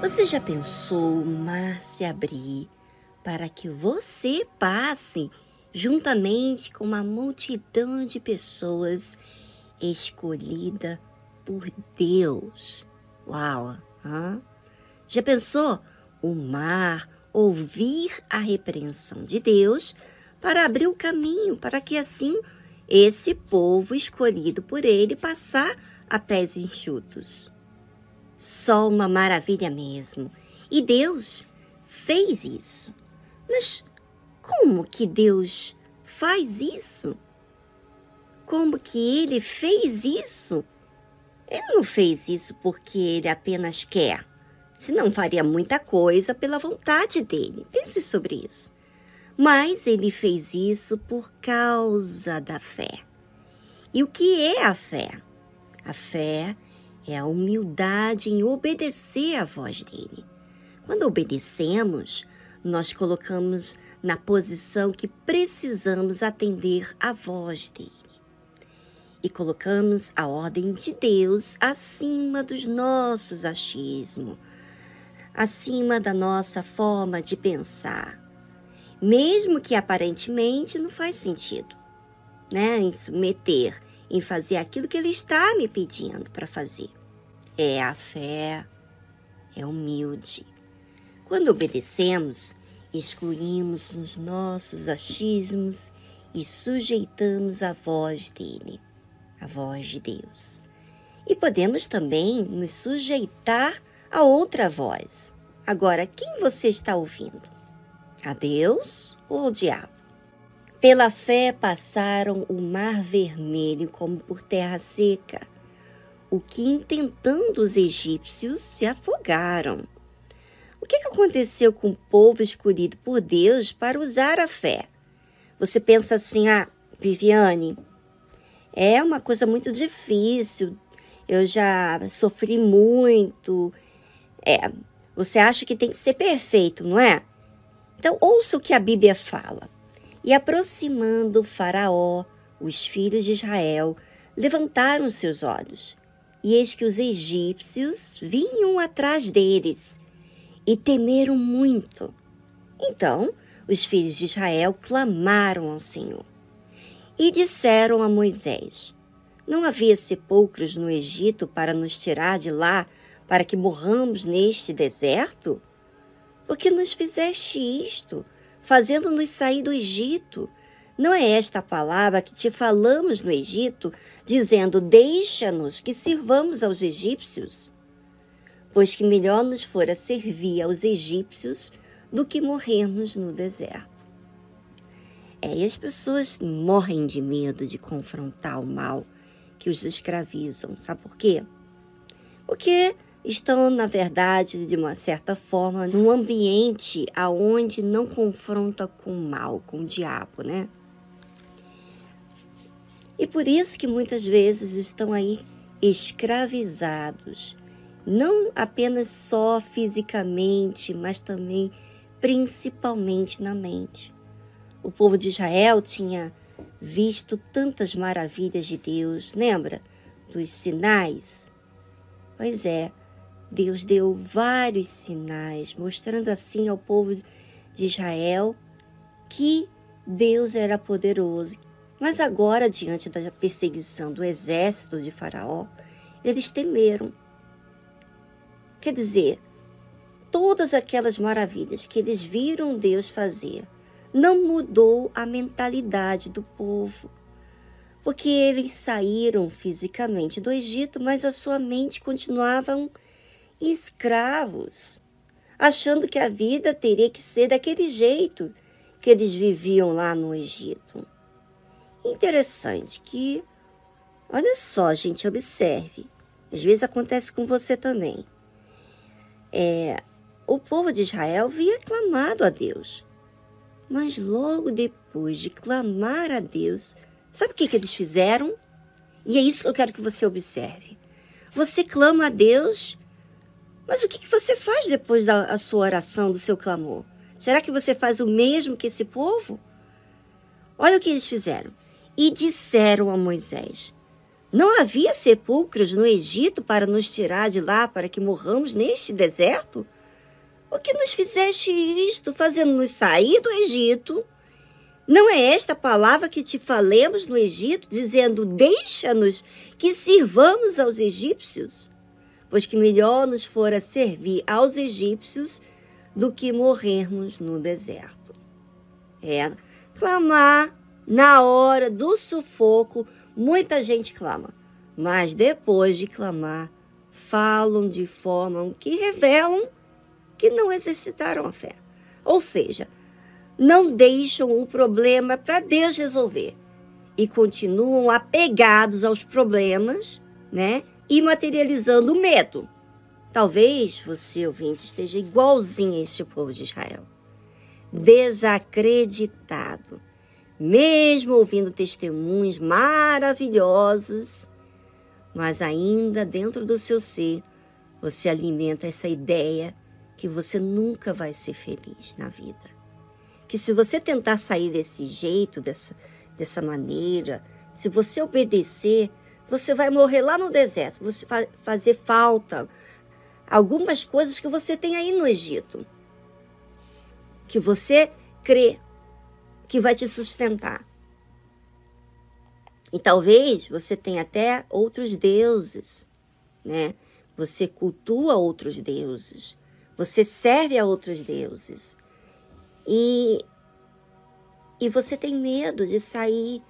Você já pensou o mar se abrir para que você passe juntamente com uma multidão de pessoas escolhida por Deus? Uau! Já pensou o mar ouvir a repreensão de Deus para abrir o caminho para que assim esse povo escolhido por ele passar a pés enxutos. Só uma maravilha mesmo. E Deus fez isso. Mas como que Deus faz isso? Como que ele fez isso? Ele não fez isso porque ele apenas quer. Senão faria muita coisa pela vontade dele. Pense sobre isso. Mas ele fez isso por causa da fé. E o que é a fé? A fé é a humildade em obedecer à voz dele. Quando obedecemos, nós colocamos na posição que precisamos atender à voz dele. E colocamos a ordem de Deus acima dos nossos achismos, acima da nossa forma de pensar. Mesmo que aparentemente não faz sentido, né? Em em fazer aquilo que Ele está me pedindo para fazer. É a fé, é humilde. Quando obedecemos, excluímos os nossos achismos e sujeitamos a voz dele, a voz de Deus. E podemos também nos sujeitar a outra voz. Agora, quem você está ouvindo? A Deus ou ao diabo? Pela fé passaram o mar vermelho como por terra seca, o que intentando os egípcios se afogaram. O que aconteceu com o povo escolhido por Deus para usar a fé? Você pensa assim, ah, Viviane, é uma coisa muito difícil, eu já sofri muito. É, você acha que tem que ser perfeito, não é? Então, ouça o que a Bíblia fala. E aproximando Faraó, os filhos de Israel levantaram seus olhos, e eis que os egípcios vinham atrás deles, e temeram muito. Então os filhos de Israel clamaram ao Senhor. E disseram a Moisés: Não havia sepulcros no Egito para nos tirar de lá, para que morramos neste deserto? Por que nos fizeste isto? Fazendo-nos sair do Egito. Não é esta palavra que te falamos no Egito, dizendo: Deixa-nos que sirvamos aos egípcios? Pois que melhor nos fora servir aos egípcios do que morrermos no deserto. É, e as pessoas morrem de medo de confrontar o mal que os escravizam. Sabe por quê? Porque estão, na verdade, de uma certa forma, num ambiente aonde não confronta com o mal, com o diabo, né? E por isso que muitas vezes estão aí escravizados, não apenas só fisicamente, mas também principalmente na mente. O povo de Israel tinha visto tantas maravilhas de Deus, lembra? Dos sinais. Pois é, Deus deu vários sinais, mostrando assim ao povo de Israel que Deus era poderoso. Mas agora, diante da perseguição do exército de Faraó, eles temeram. Quer dizer, todas aquelas maravilhas que eles viram Deus fazer não mudou a mentalidade do povo. Porque eles saíram fisicamente do Egito, mas a sua mente continuava escravos, achando que a vida teria que ser daquele jeito que eles viviam lá no Egito. Interessante que, olha só, gente, observe. Às vezes acontece com você também. É, o povo de Israel havia clamado a Deus. Mas logo depois de clamar a Deus, sabe o que, que eles fizeram? E é isso que eu quero que você observe. Você clama a Deus mas o que, você faz depois da sua oração, do seu clamor? Será que você faz o mesmo que esse povo? Olha o que eles fizeram. E disseram a Moisés: Não havia sepulcros no Egito para nos tirar de lá, para que morramos neste deserto? Por que nos fizeste isto, fazendo-nos sair do Egito? Não é esta palavra que te falemos no Egito, dizendo: Deixa-nos que sirvamos aos egípcios? Pois que melhor nos fora servir aos egípcios do que morrermos no deserto. É clamar na hora do sufoco, muita gente clama, mas depois de clamar, falam de forma que revelam que não exercitaram a fé. Ou seja, não deixam o problema para Deus resolver e continuam apegados aos problemas, né? E materializando o medo. Talvez você, ouvinte, esteja igualzinho a este povo de Israel. Desacreditado. Mesmo ouvindo testemunhos maravilhosos, mas ainda dentro do seu ser, você alimenta essa ideia que você nunca vai ser feliz na vida que se você tentar sair desse jeito, dessa, dessa maneira, se você obedecer, você vai morrer lá no deserto, você vai fazer falta algumas coisas que você tem aí no Egito, que você crê que vai te sustentar. E talvez você tenha até outros deuses, né? Você cultua outros deuses, você serve a outros deuses. E, e você tem medo de sair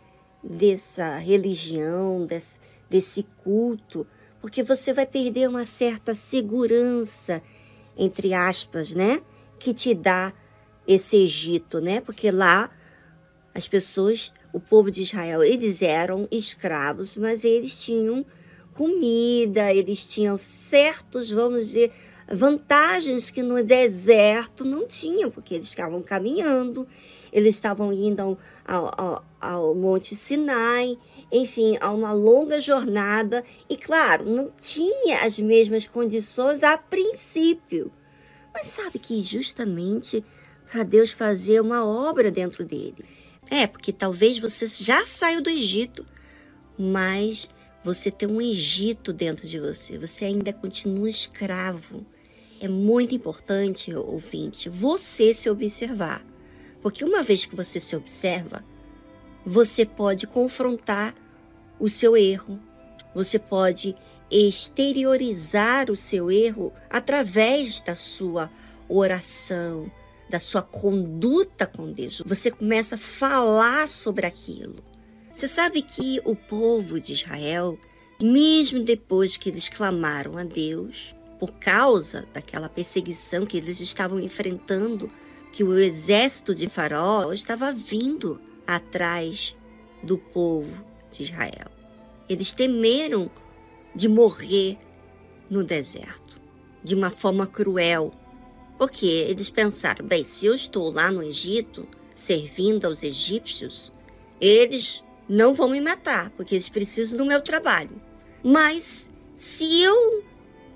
dessa religião, desse, desse culto, porque você vai perder uma certa segurança, entre aspas, né? Que te dá esse Egito, né? Porque lá as pessoas, o povo de Israel, eles eram escravos, mas eles tinham comida, eles tinham certos, vamos dizer, vantagens que no deserto não tinham, porque eles estavam caminhando, eles estavam indo ao, ao, ao Monte Sinai, enfim, a uma longa jornada, e claro, não tinha as mesmas condições a princípio. Mas sabe que justamente para Deus fazer uma obra dentro dele. É, porque talvez você já saiu do Egito, mas você tem um Egito dentro de você, você ainda continua escravo é muito importante, ouvinte, você se observar. Porque uma vez que você se observa, você pode confrontar o seu erro, você pode exteriorizar o seu erro através da sua oração, da sua conduta com Deus. Você começa a falar sobre aquilo. Você sabe que o povo de Israel, mesmo depois que eles clamaram a Deus, por causa daquela perseguição que eles estavam enfrentando, que o exército de Faraó estava vindo atrás do povo de Israel. Eles temeram de morrer no deserto de uma forma cruel, porque eles pensaram: bem, se eu estou lá no Egito servindo aos egípcios, eles não vão me matar, porque eles precisam do meu trabalho. Mas se eu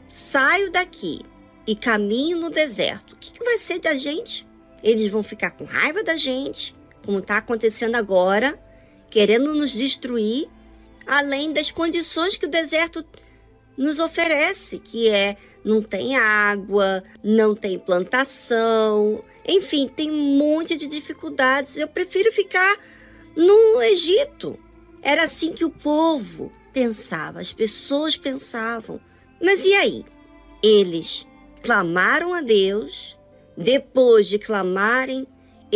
saio daqui e caminho no deserto, o que, vai ser da gente? Eles vão ficar com raiva da gente, como está acontecendo agora, querendo nos destruir, além das condições que o deserto nos oferece, que é não tem água, não tem plantação, enfim, tem um monte de dificuldades. Eu prefiro ficar no Egito. Era assim que o povo pensava, as pessoas pensavam. Mas e aí? Eles clamaram a Deus, depois de clamarem,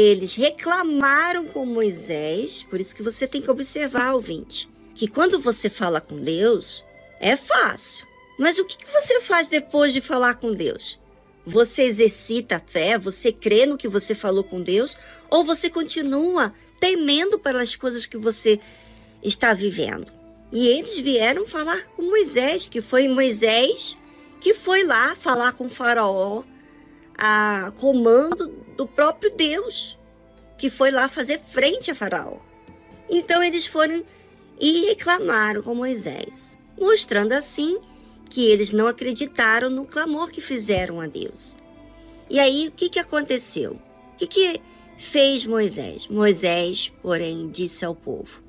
eles reclamaram com Moisés, por isso que você tem que observar, ouvinte, que quando você fala com Deus, é fácil. Mas o que você faz depois de falar com Deus? Você exercita a fé? Você crê no que você falou com Deus? Ou você continua temendo pelas coisas que você está vivendo? E eles vieram falar com Moisés, que foi Moisés que foi lá falar com Faraó a comando do próprio Deus, que foi lá fazer frente a Faraó. Então eles foram e reclamaram com Moisés, mostrando assim que eles não acreditaram no clamor que fizeram a Deus. E aí o que, que aconteceu? O que, que fez Moisés? Moisés, porém, disse ao povo: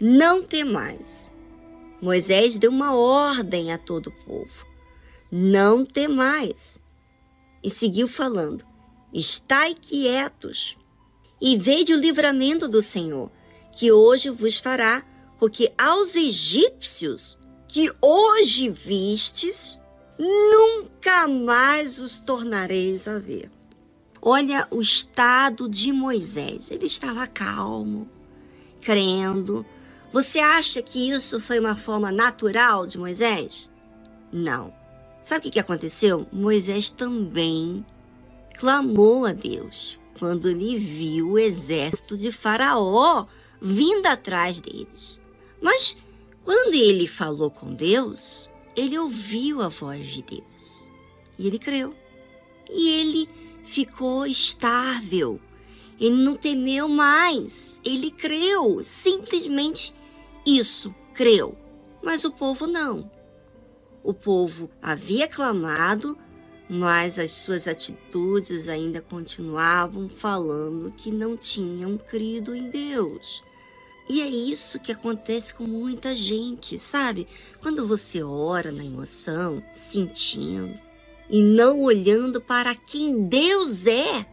Não temais, Moisés deu uma ordem a todo o povo: não temais. E seguiu falando: estai quietos e vede o livramento do Senhor, que hoje vos fará, porque aos egípcios que hoje vistes, nunca mais os tornareis a ver. Olha o estado de Moisés. Ele estava calmo, crendo. Você acha que isso foi uma forma natural de Moisés? Não. Sabe o que aconteceu? Moisés também clamou a Deus quando ele viu o exército de Faraó vindo atrás deles. Mas quando ele falou com Deus, ele ouviu a voz de Deus e ele creu. E ele ficou estável. Ele não temeu mais. Ele creu. Simplesmente isso, creu. Mas o povo não. O povo havia clamado, mas as suas atitudes ainda continuavam falando que não tinham crido em Deus. E é isso que acontece com muita gente, sabe? Quando você ora na emoção, sentindo e não olhando para quem Deus é.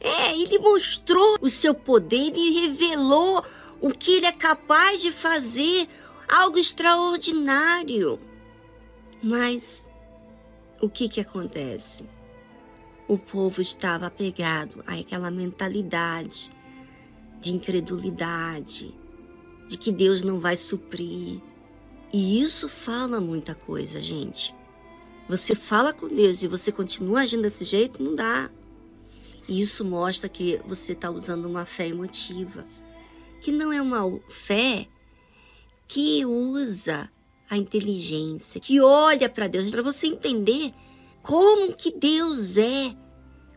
É, ele mostrou o seu poder e revelou o que ele é capaz de fazer, algo extraordinário. Mas o que que acontece? O povo estava apegado àquela mentalidade de incredulidade, de que Deus não vai suprir. E isso fala muita coisa, gente. Você fala com Deus e você continua agindo desse jeito, não dá. E isso mostra que você está usando uma fé emotiva, que não é uma fé que usa a inteligência, que olha para Deus, para você entender como que Deus é,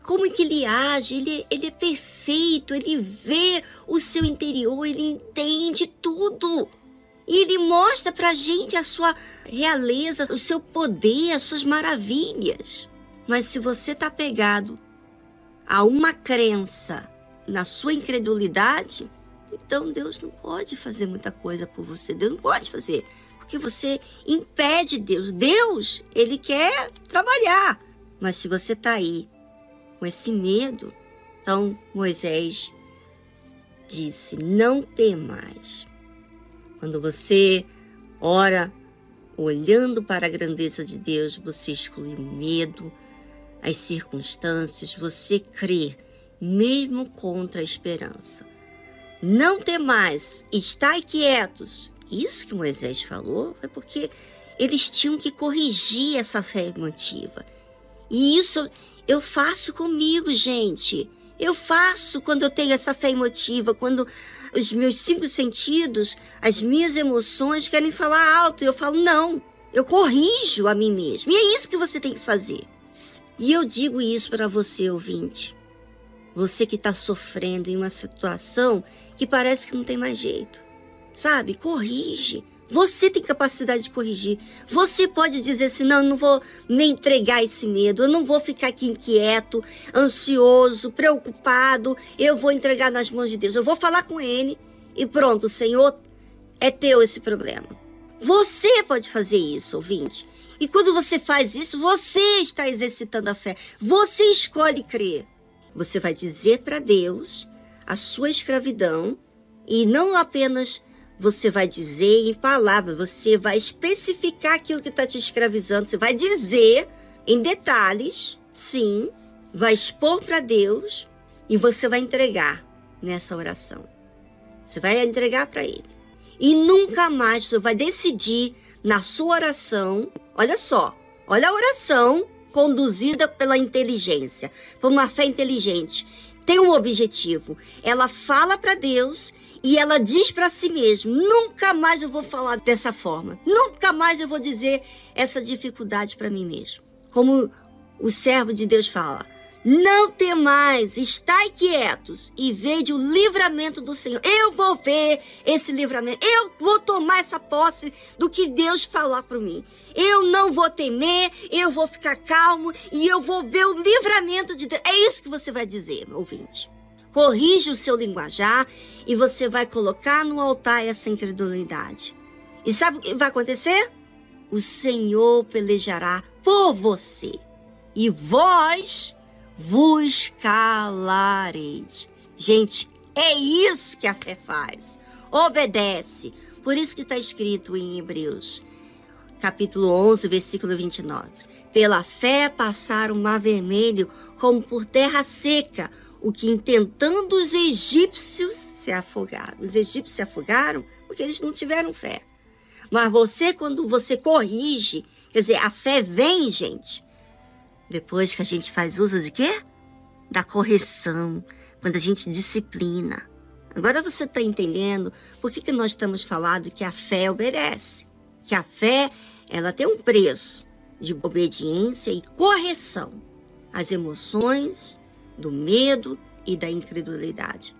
como que ele age, ele, ele é perfeito, ele vê o seu interior, ele entende tudo. E ele mostra para a gente a sua realeza, o seu poder, as suas maravilhas. Mas se você está pegado a uma crença na sua incredulidade, então Deus não pode fazer muita coisa por você. Deus não pode fazer, porque você impede Deus. Deus, ele quer trabalhar. Mas se você está aí com esse medo. Então Moisés disse: Não mais. Quando você ora olhando para a grandeza de Deus, você exclui o medo, as circunstâncias, você crê, mesmo contra a esperança. Não mais, estai quietos. Isso que Moisés falou foi porque eles tinham que corrigir essa fé emotiva. E isso eu faço comigo, gente. Eu faço quando eu tenho essa fé emotiva, quando os meus cinco sentidos, as minhas emoções querem falar alto. Eu falo, não, eu corrijo a mim mesmo. E é isso que você tem que fazer. E eu digo isso para você, ouvinte. Você que está sofrendo em uma situação que parece que não tem mais jeito. Sabe? Corrige. Você tem capacidade de corrigir. Você pode dizer assim: não, eu não vou me entregar esse medo, eu não vou ficar aqui inquieto, ansioso, preocupado. Eu vou entregar nas mãos de Deus. Eu vou falar com Ele e pronto, Senhor, é teu esse problema. Você pode fazer isso, ouvinte. E quando você faz isso, você está exercitando a fé. Você escolhe crer. Você vai dizer para Deus a sua escravidão e não apenas você vai dizer em palavras, você vai especificar aquilo que está te escravizando, você vai dizer em detalhes, sim, vai expor para Deus e você vai entregar nessa oração. Você vai entregar para Ele. E nunca mais você vai decidir na sua oração, olha só, olha a oração conduzida pela inteligência, por uma fé inteligente. Tem um objetivo. Ela fala para Deus e ela diz para si mesma: nunca mais eu vou falar dessa forma, nunca mais eu vou dizer essa dificuldade para mim mesmo. Como o servo de Deus fala: não temais, estai quietos e vede o livramento do Senhor. Eu vou ver esse livramento. Eu vou tomar essa posse do que Deus falar para mim. Eu não vou temer, eu vou ficar calmo e eu vou ver o livramento de Deus. É isso que você vai dizer, ouvinte. Corrige o seu linguajar e você vai colocar no altar essa incredulidade. E sabe o que vai acontecer? O Senhor pelejará por você e vós vos calareis. Gente, é isso que a fé faz. Obedece. Por isso que está escrito em Hebreus, capítulo 11, versículo 29. Pela fé passaram o mar vermelho como por terra seca, o que intentando os egípcios se afogaram. Os egípcios se afogaram porque eles não tiveram fé. Mas você, quando você corrige, quer dizer, a fé vem, gente, depois que a gente faz uso de quê? Da correção, quando a gente disciplina. Agora você está entendendo por que, que nós estamos falando que a fé obedece. Que a fé, ela tem um preço de obediência e correção às emoções do medo e da incredulidade.